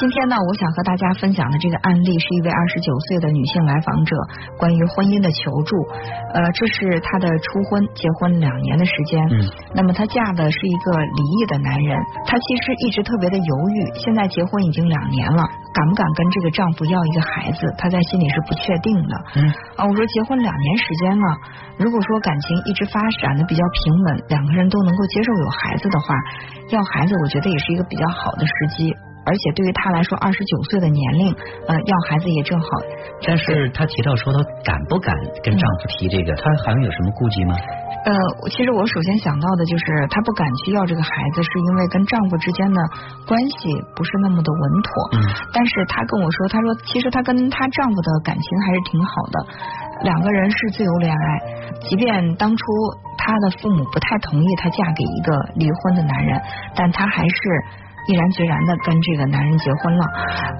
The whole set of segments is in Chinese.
今天呢，我想和大家分享的这个案例是一位二十九岁的女性来访者关于婚姻的求助。呃，这是她的初婚，结婚两年的时间。嗯。那么她嫁的是一个离异的男人，她其实一直特别的犹豫。现在结婚已经两年了，敢不敢跟这个丈夫要一个孩子？她在心里是不确定的。嗯。啊，我说结婚两年时间了，如果说感情一直发展的比较平稳，两个人都能够接受有孩子的话，要孩子我觉得也是一个比较好的时机。而且对于她来说，二十九岁的年龄，呃，要孩子也正好。但是她提到说，她敢不敢跟丈夫提这个？她好像有什么顾忌吗？呃，其实我首先想到的就是，她不敢去要这个孩子，是因为跟丈夫之间的关系不是那么的稳妥。嗯。但是她跟我说，她说其实她跟她丈夫的感情还是挺好的，两个人是自由恋爱。即便当初她的父母不太同意她嫁给一个离婚的男人，但她还是。毅然决然的跟这个男人结婚了，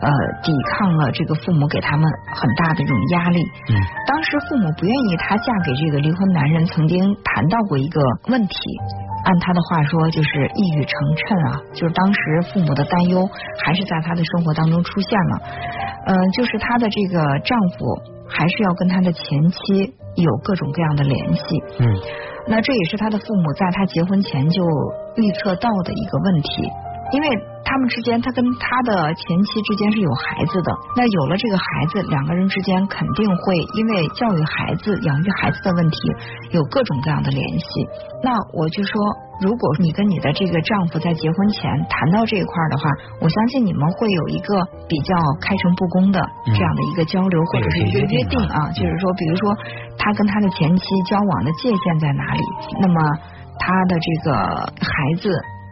呃，抵抗了这个父母给他们很大的这种压力。嗯，当时父母不愿意她嫁给这个离婚男人，曾经谈到过一个问题，按她的话说就是一语成谶啊，就是当时父母的担忧还是在她的生活当中出现了。嗯，就是她的这个丈夫还是要跟她的前妻有各种各样的联系。嗯，那这也是她的父母在她结婚前就预测到的一个问题。因为他们之间，他跟他的前妻之间是有孩子的，那有了这个孩子，两个人之间肯定会因为教育孩子、养育孩子的问题有各种各样的联系。那我就说，如果你跟你的这个丈夫在结婚前谈到这一块的话，我相信你们会有一个比较开诚布公的这样的一个交流，或者是一个约定啊，就是说，比如说他跟他的前妻交往的界限在哪里，那么他的这个孩子。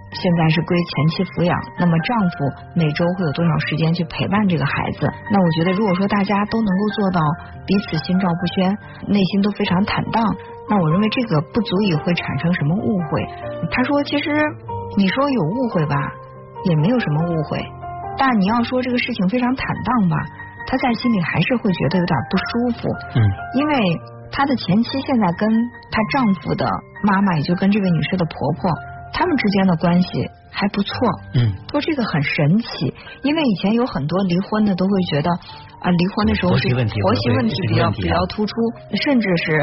现在是归前妻抚养，那么丈夫每周会有多少时间去陪伴这个孩子？那我觉得，如果说大家都能够做到彼此心照不宣，内心都非常坦荡，那我认为这个不足以会产生什么误会。他说，其实你说有误会吧，也没有什么误会，但你要说这个事情非常坦荡吧，他在心里还是会觉得有点不舒服。嗯，因为他的前妻现在跟她丈夫的妈妈，也就跟这位女士的婆婆。他们之间的关系还不错，嗯，说这个很神奇，因为以前有很多离婚的都会觉得啊，离婚的时候是婆媳问题比较比较突出，甚至是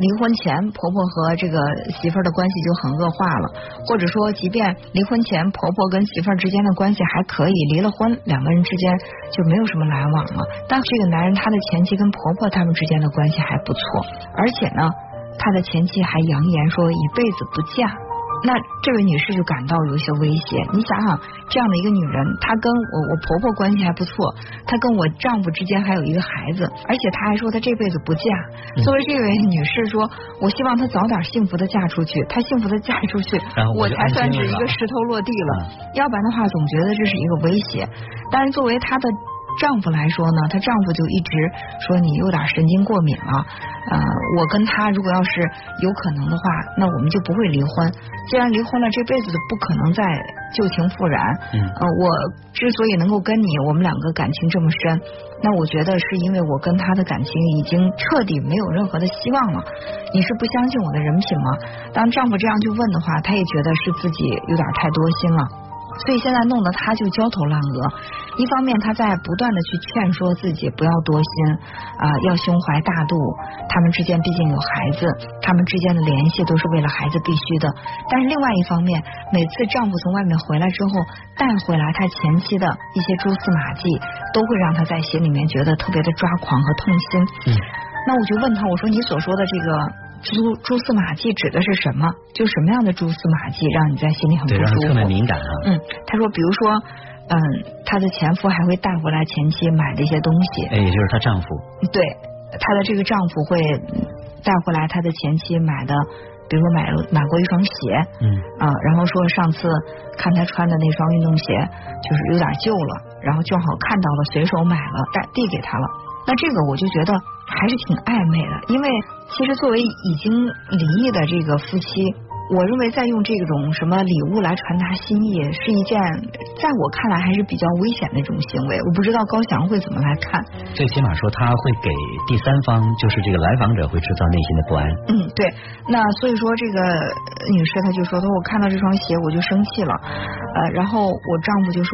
离婚前婆婆和这个媳妇儿的关系就很恶化了，或者说即便离婚前婆婆跟媳妇儿之间的关系还可以，离了婚两个人之间就没有什么来往了。但这个男人他的前妻跟婆婆他们之间的关系还不错，而且呢，他的前妻还扬言说一辈子不嫁。那这位女士就感到有一些威胁。你想想，这样的一个女人，她跟我我婆婆关系还不错，她跟我丈夫之间还有一个孩子，而且她还说她这辈子不嫁。作为这位女士说，我希望她早点幸福的嫁出去，她幸福的嫁出去，我才算是一个石头落地了。要不然的话，总觉得这是一个威胁。但是作为她的。丈夫来说呢，她丈夫就一直说你有点神经过敏了。呃，我跟他如果要是有可能的话，那我们就不会离婚。既然离婚了，这辈子都不可能再旧情复燃。嗯。呃，我之所以能够跟你，我们两个感情这么深，那我觉得是因为我跟他的感情已经彻底没有任何的希望了。你是不相信我的人品吗？当丈夫这样去问的话，她也觉得是自己有点太多心了。所以现在弄得他就焦头烂额，一方面他在不断的去劝说自己不要多心啊，要胸怀大度。他们之间毕竟有孩子，他们之间的联系都是为了孩子必须的。但是另外一方面，每次丈夫从外面回来之后，带回来他前妻的一些蛛丝马迹，都会让他在心里面觉得特别的抓狂和痛心。嗯，那我就问他，我说你所说的这个。蛛蛛丝马迹指的是什么？就什么样的蛛丝马迹让你在心里很不舒服？特别敏感啊。嗯，他说，比如说，嗯，他的前夫还会带回来前妻买的一些东西。哎，也就是她丈夫。对，她的这个丈夫会带回来他的前妻买的，比如说买了买过一双鞋。嗯。啊，然后说上次看他穿的那双运动鞋就是有点旧了，然后正好看到了，随手买了，带递给他了。那这个我就觉得还是挺暧昧的，因为其实作为已经离异的这个夫妻，我认为在用这种什么礼物来传达心意，是一件在我看来还是比较危险的一种行为。我不知道高翔会怎么来看。最起码说他会给第三方，就是这个来访者会制造内心的不安。嗯，对。那所以说这个女士她就说，她说我看到这双鞋我就生气了。呃，然后我丈夫就说，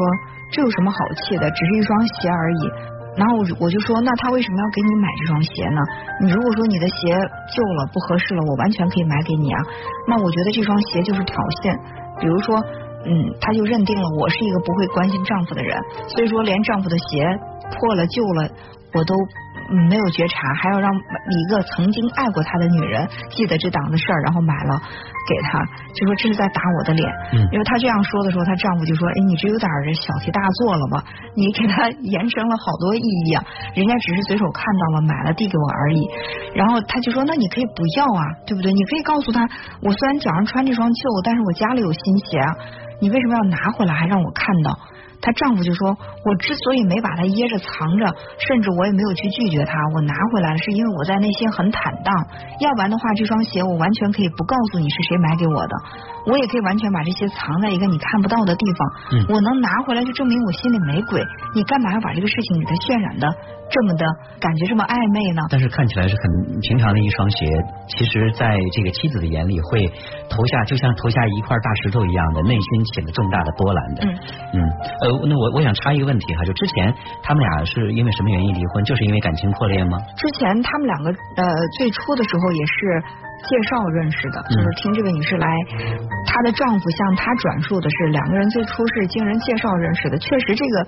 这有什么好气的？只是一双鞋而已。然后我就说，那他为什么要给你买这双鞋呢？你如果说你的鞋旧了不合适了，我完全可以买给你啊。那我觉得这双鞋就是挑衅。比如说，嗯，他就认定了我是一个不会关心丈夫的人，所以说连丈夫的鞋破了旧了，我都。嗯，没有觉察，还要让一个曾经爱过他的女人记得这档子事儿，然后买了给他，就说这是在打我的脸。嗯，因为她这样说的时候，她丈夫就说：“哎，你这有点小题大做了吧？你给他延伸了好多意义啊！人家只是随手看到了，买了递给我而已。”然后他就说：“那你可以不要啊，对不对？你可以告诉他，我虽然脚上穿这双旧，但是我家里有新鞋啊，你为什么要拿回来还让我看到？”她丈夫就说：“我之所以没把她掖着藏着，甚至我也没有去拒绝她，我拿回来了，是因为我在内心很坦荡。要不然的话，这双鞋我完全可以不告诉你是谁买给我的，我也可以完全把这些藏在一个你看不到的地方。我能拿回来，就证明我心里没鬼。你干嘛要把这个事情给他渲染的？”这么的感觉这么暧昧呢？但是看起来是很平常的一双鞋，其实在这个妻子的眼里会投下，就像投下一块大石头一样的，内心起了重大的波澜的。嗯嗯，呃，那我我想插一个问题哈，就之前他们俩是因为什么原因离婚？就是因为感情破裂吗？之前他们两个呃最初的时候也是。介绍认识的，就是听这位女士来，她的丈夫向她转述的是两个人最初是经人介绍认识的。确实，这个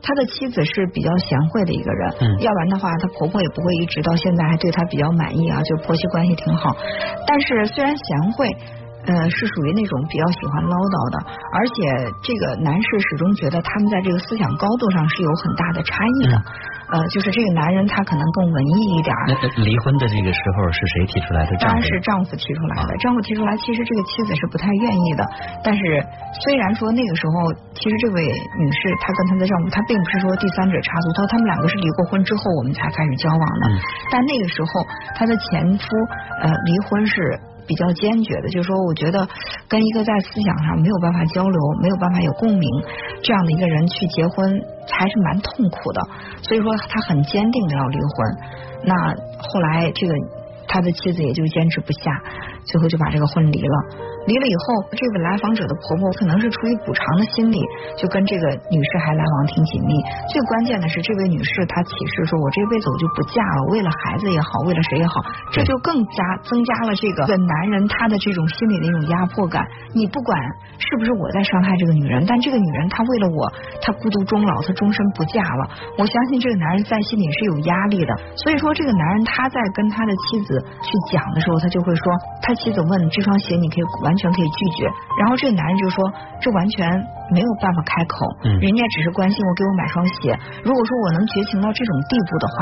她的妻子是比较贤惠的一个人，要不然的话，她婆婆也不会一直到现在还对她比较满意啊，就婆媳关系挺好。但是虽然贤惠，呃，是属于那种比较喜欢唠叨的，而且这个男士始终觉得他们在这个思想高度上是有很大的差异的。呃，就是这个男人他可能更文艺一点。那离婚的这个时候是谁提出来的？当然是丈夫提出来的。丈夫提出来，其实这个妻子是不太愿意的。但是虽然说那个时候，其实这位女士她跟她的丈夫，她并不是说第三者插足，她他们两个是离过婚之后我们才开始交往的。但那个时候，她的前夫呃离婚是。比较坚决的，就是说，我觉得跟一个在思想上没有办法交流、没有办法有共鸣这样的一个人去结婚，还是蛮痛苦的。所以说，他很坚定的要离婚。那后来，这个他的妻子也就坚持不下，最后就把这个婚离了。离了以后，这个来访者的婆婆可能是出于补偿的心理，就跟这个女士还来往挺紧密。最关键的是，这位女士她起誓说：“我这辈子我就不嫁了，为了孩子也好，为了谁也好。”这就更加增加了这个男人他的这种心理的一种压迫感。你不管是不是我在伤害这个女人，但这个女人她为了我，她孤独终老，她终身不嫁了。我相信这个男人在心里是有压力的。所以说，这个男人他在跟他的妻子去讲的时候，他就会说：“他妻子问这双鞋你可以完。”完全可以拒绝，然后这个男人就说：“这完全没有办法开口，人家只是关心我，给我买双鞋。如果说我能绝情到这种地步的话。”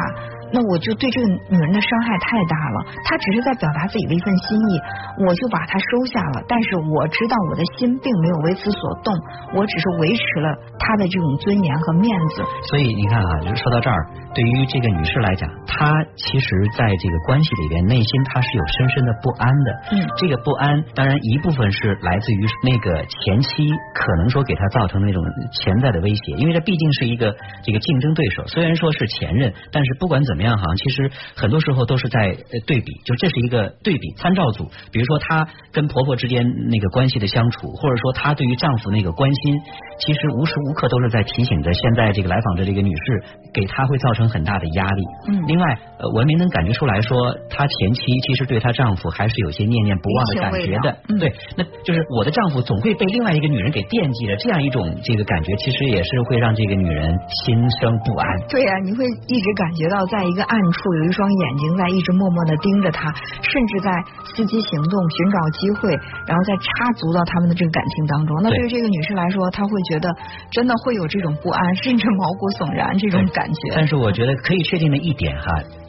那我就对这个女人的伤害太大了，她只是在表达自己的一份心意，我就把她收下了。但是我知道我的心并没有为此所动，我只是维持了她的这种尊严和面子。所以你看啊，就是说到这儿，对于这个女士来讲，她其实在这个关系里边，内心她是有深深的不安的。嗯，这个不安当然一部分是来自于那个前妻可能说给她造成那种潜在的威胁，因为这毕竟是一个这个竞争对手，虽然说是前任，但是不管怎么。怎么样？哈，其实很多时候都是在对比，就这是一个对比参照组。比如说，她跟婆婆之间那个关系的相处，或者说她对于丈夫那个关心，其实无时无刻都是在提醒着现在这个来访的这个女士，给她会造成很大的压力。嗯。另外，呃，文明能感觉出来说，她前妻其实对她丈夫还是有些念念不忘的感觉的。嗯。对，那就是我的丈夫总会被另外一个女人给惦记着，这样一种这个感觉，其实也是会让这个女人心生不安。对呀，你会一直感觉到在。一个暗处有一双眼睛在一直默默的盯着他，甚至在伺机行动，寻找机会，然后再插足到他们的这个感情当中。那对于这个女士来说，她会觉得真的会有这种不安，甚至毛骨悚然这种感觉。但是我觉得可以确定的一点哈。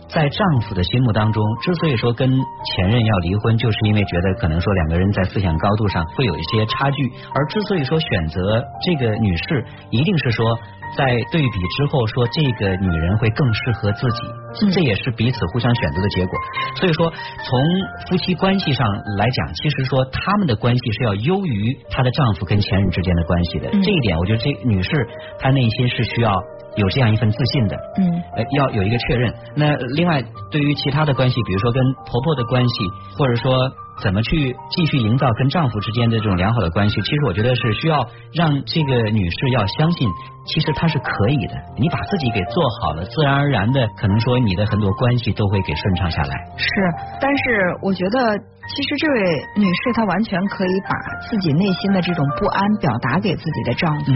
在丈夫的心目当中，之所以说跟前任要离婚，就是因为觉得可能说两个人在思想高度上会有一些差距，而之所以说选择这个女士，一定是说。在对比之后，说这个女人会更适合自己，这也是彼此互相选择的结果。所以说，从夫妻关系上来讲，其实说他们的关系是要优于她的丈夫跟前任之间的关系的。这一点，我觉得这女士她内心是需要有这样一份自信的。嗯，呃，要有一个确认。那另外，对于其他的关系，比如说跟婆婆的关系，或者说。怎么去继续营造跟丈夫之间的这种良好的关系？其实我觉得是需要让这个女士要相信，其实她是可以的。你把自己给做好了，自然而然的，可能说你的很多关系都会给顺畅下来。是，但是我觉得。其实这位女士她完全可以把自己内心的这种不安表达给自己的丈夫，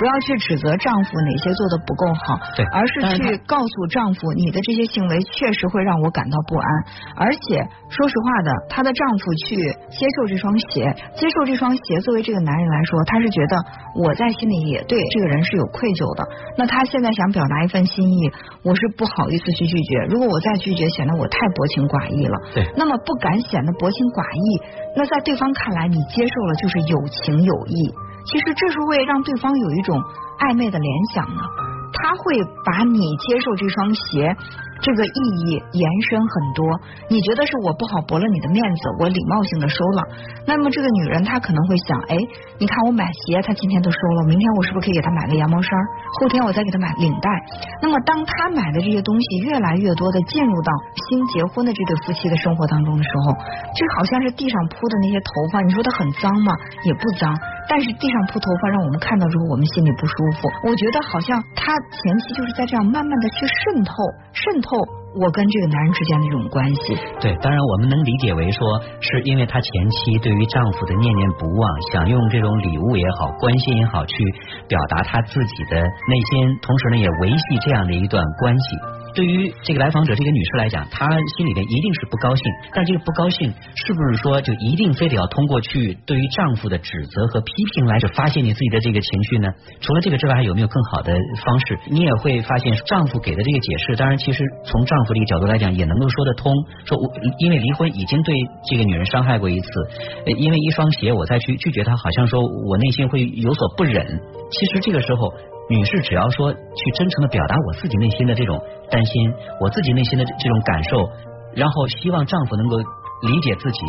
不要去指责丈夫哪些做的不够好，对，而是去告诉丈夫你的这些行为确实会让我感到不安。而且说实话的，她的丈夫去接受这双鞋，接受这双鞋，作为这个男人来说，他是觉得我在心里也对这个人是有愧疚的。那他现在想表达一份心意，我是不好意思去拒绝。如果我再拒绝，显得我太薄情寡义了。对，那么不敢显得薄情。寡义，那在对方看来，你接受了就是有情有义。其实这是会让对方有一种暧昧的联想呢，他会把你接受这双鞋。这个意义延伸很多，你觉得是我不好驳了你的面子，我礼貌性的收了。那么这个女人她可能会想，哎，你看我买鞋，她今天都收了，明天我是不是可以给她买个羊毛衫？后天我再给她买领带。那么当她买的这些东西越来越多的进入到新结婚的这对夫妻的生活当中的时候，这好像是地上铺的那些头发，你说它很脏吗？也不脏，但是地上铺头发让我们看到之后，我们心里不舒服。我觉得好像她前期就是在这样慢慢的去渗透，渗透。我跟这个男人之间的这种关系，对，当然我们能理解为说，是因为她前妻对于丈夫的念念不忘，想用这种礼物也好，关心也好，去表达她自己的内心，同时呢，也维系这样的一段关系。对于这个来访者这个女士来讲，她心里边一定是不高兴，但这个不高兴是不是说就一定非得要通过去对于丈夫的指责和批评来发泄你自己的这个情绪呢？除了这个之外，还有没有更好的方式？你也会发现，丈夫给的这个解释，当然其实从丈夫这个角度来讲，也能够说得通。说我因为离婚已经对这个女人伤害过一次，因为一双鞋我再去拒绝她，好像说我内心会有所不忍。其实这个时候。女士只要说去真诚的表达我自己内心的这种担心，我自己内心的这种感受，然后希望丈夫能够理解自己。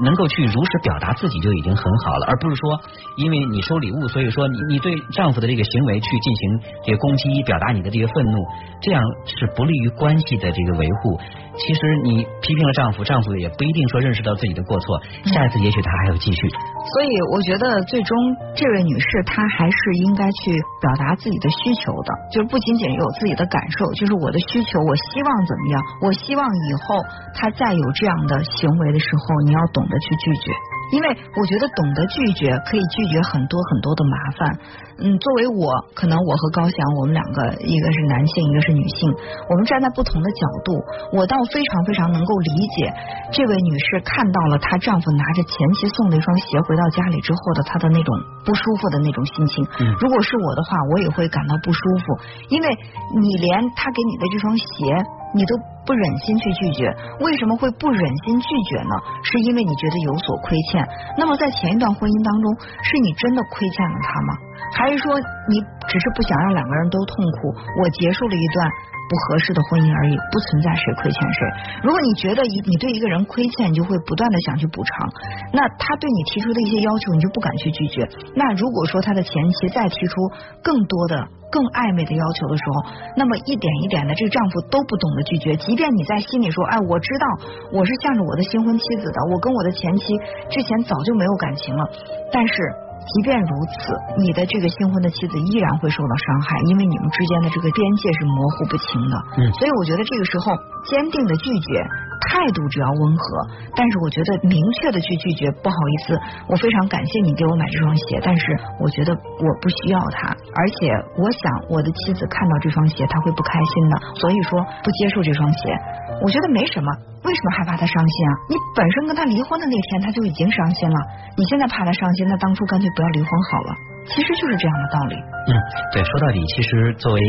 能够去如实表达自己就已经很好了，而不是说因为你收礼物，所以说你你对丈夫的这个行为去进行这个攻击，表达你的这个愤怒，这样是不利于关系的这个维护。其实你批评了丈夫，丈夫也不一定说认识到自己的过错，下一次也许他还要继续。所以我觉得最终这位女士她还是应该去表达自己的需求的，就是不仅仅有自己的感受，就是我的需求，我希望怎么样？我希望以后她再有这样的行为的时候，你要懂。懂得去拒绝，因为我觉得懂得拒绝可以拒绝很多很多的麻烦。嗯，作为我，可能我和高翔，我们两个一个是男性，一个是女性，我们站在不同的角度，我倒非常非常能够理解这位女士看到了她丈夫拿着前妻送的一双鞋回到家里之后的她的那种不舒服的那种心情。如果是我的话，我也会感到不舒服，因为你连他给你的这双鞋。你都不忍心去拒绝，为什么会不忍心拒绝呢？是因为你觉得有所亏欠。那么在前一段婚姻当中，是你真的亏欠了他吗？还是说你只是不想让两个人都痛苦？我结束了一段不合适的婚姻而已，不存在谁亏欠谁。如果你觉得一你对一个人亏欠，你就会不断的想去补偿，那他对你提出的一些要求，你就不敢去拒绝。那如果说他的前妻再提出更多的。更暧昧的要求的时候，那么一点一点的，这个丈夫都不懂得拒绝。即便你在心里说，哎，我知道我是向着我的新婚妻子的，我跟我的前妻之前早就没有感情了，但是即便如此，你的这个新婚的妻子依然会受到伤害，因为你们之间的这个边界是模糊不清的。嗯，所以我觉得这个时候坚定的拒绝。态度只要温和，但是我觉得明确的去拒绝，不好意思，我非常感谢你给我买这双鞋，但是我觉得我不需要它，而且我想我的妻子看到这双鞋，她会不开心的，所以说不接受这双鞋，我觉得没什么，为什么害怕他伤心啊？你本身跟他离婚的那天他就已经伤心了，你现在怕他伤心，那当初干脆不要离婚好了，其实就是这样的道理。嗯，对，说到底，其实作为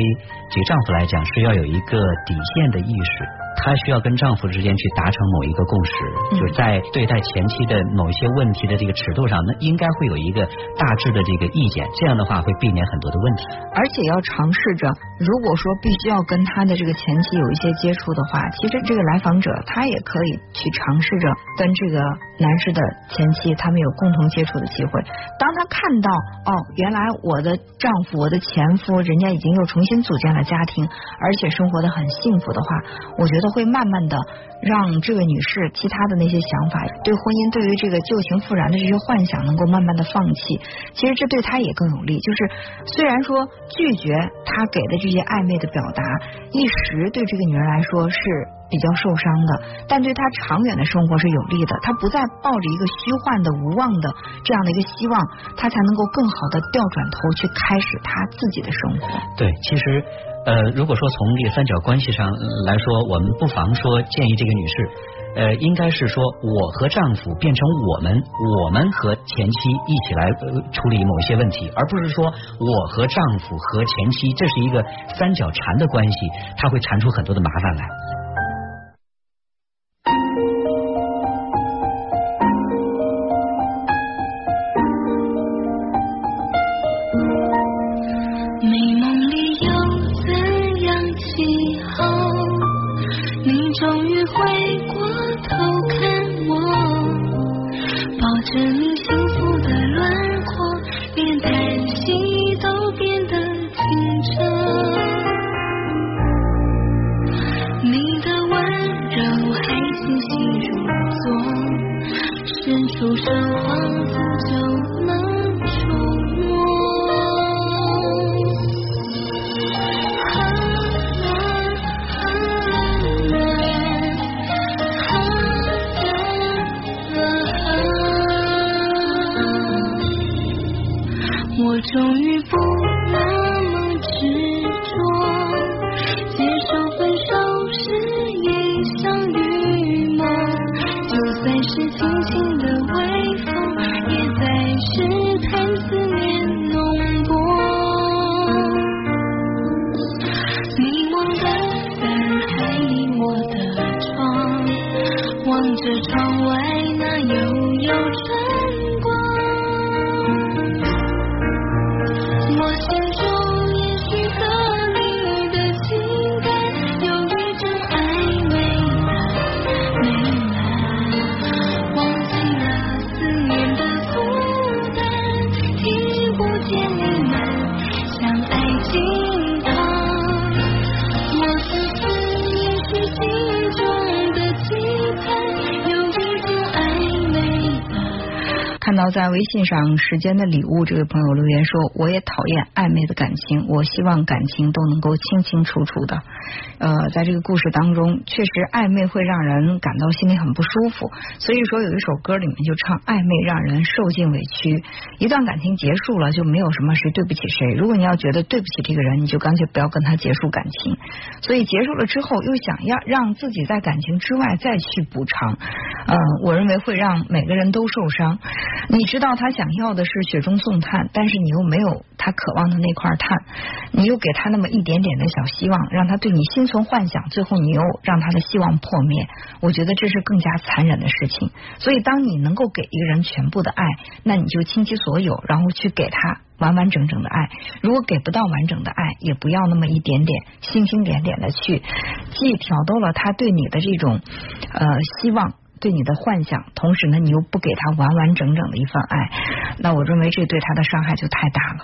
这个丈夫来讲，是要有一个底线的意识。她需要跟丈夫之间去达成某一个共识，就是在对待前妻的某一些问题的这个尺度上，那应该会有一个大致的这个意见，这样的话会避免很多的问题。而且要尝试着，如果说必须要跟他的这个前妻有一些接触的话，其实这个来访者他也可以去尝试着跟这个男士的前妻他们有共同接触的机会。当他看到哦，原来我的丈夫、我的前夫，人家已经又重新组建了家庭，而且生活的很幸福的话，我觉得都会慢慢的让这位女士其他的那些想法，对婚姻、对于这个旧情复燃的这些幻想，能够慢慢的放弃。其实这对她也更有利。就是虽然说拒绝他给的这些暧昧的表达，一时对这个女人来说是。比较受伤的，但对他长远的生活是有利的。他不再抱着一个虚幻的、无望的这样的一个希望，他才能够更好的调转头去开始他自己的生活。对，其实呃，如果说从这个三角关系上来说，我们不妨说建议这个女士，呃，应该是说我和丈夫变成我们，我们和前妻一起来处理某些问题，而不是说我和丈夫和前妻这是一个三角缠的关系，它会缠出很多的麻烦来。仿佛就能触摸。我终于。看到在微信上，时间的礼物这位朋友留言说：“我也讨厌暧昧的感情，我希望感情都能够清清楚楚的。”呃，在这个故事当中，确实暧昧会让人感到心里很不舒服。所以说，有一首歌里面就唱暧昧让人受尽委屈。一段感情结束了，就没有什么谁对不起谁。如果你要觉得对不起这个人，你就干脆不要跟他结束感情。所以结束了之后，又想要让自己在感情之外再去补偿，嗯，我认为会让每个人都受伤。你知道他想要的是雪中送炭，但是你又没有他渴望的那块炭，你又给他那么一点点的小希望，让他对你心存幻想，最后你又让他的希望破灭。我觉得这是更加残忍的事情。所以，当你能够给一个人全部的爱，那你就倾其所有，然后去给他完完整整的爱。如果给不到完整的爱，也不要那么一点点星星点点的去，既挑逗了他对你的这种呃希望。对你的幻想，同时呢，你又不给他完完整整的一份爱，那我认为这对他的伤害就太大了。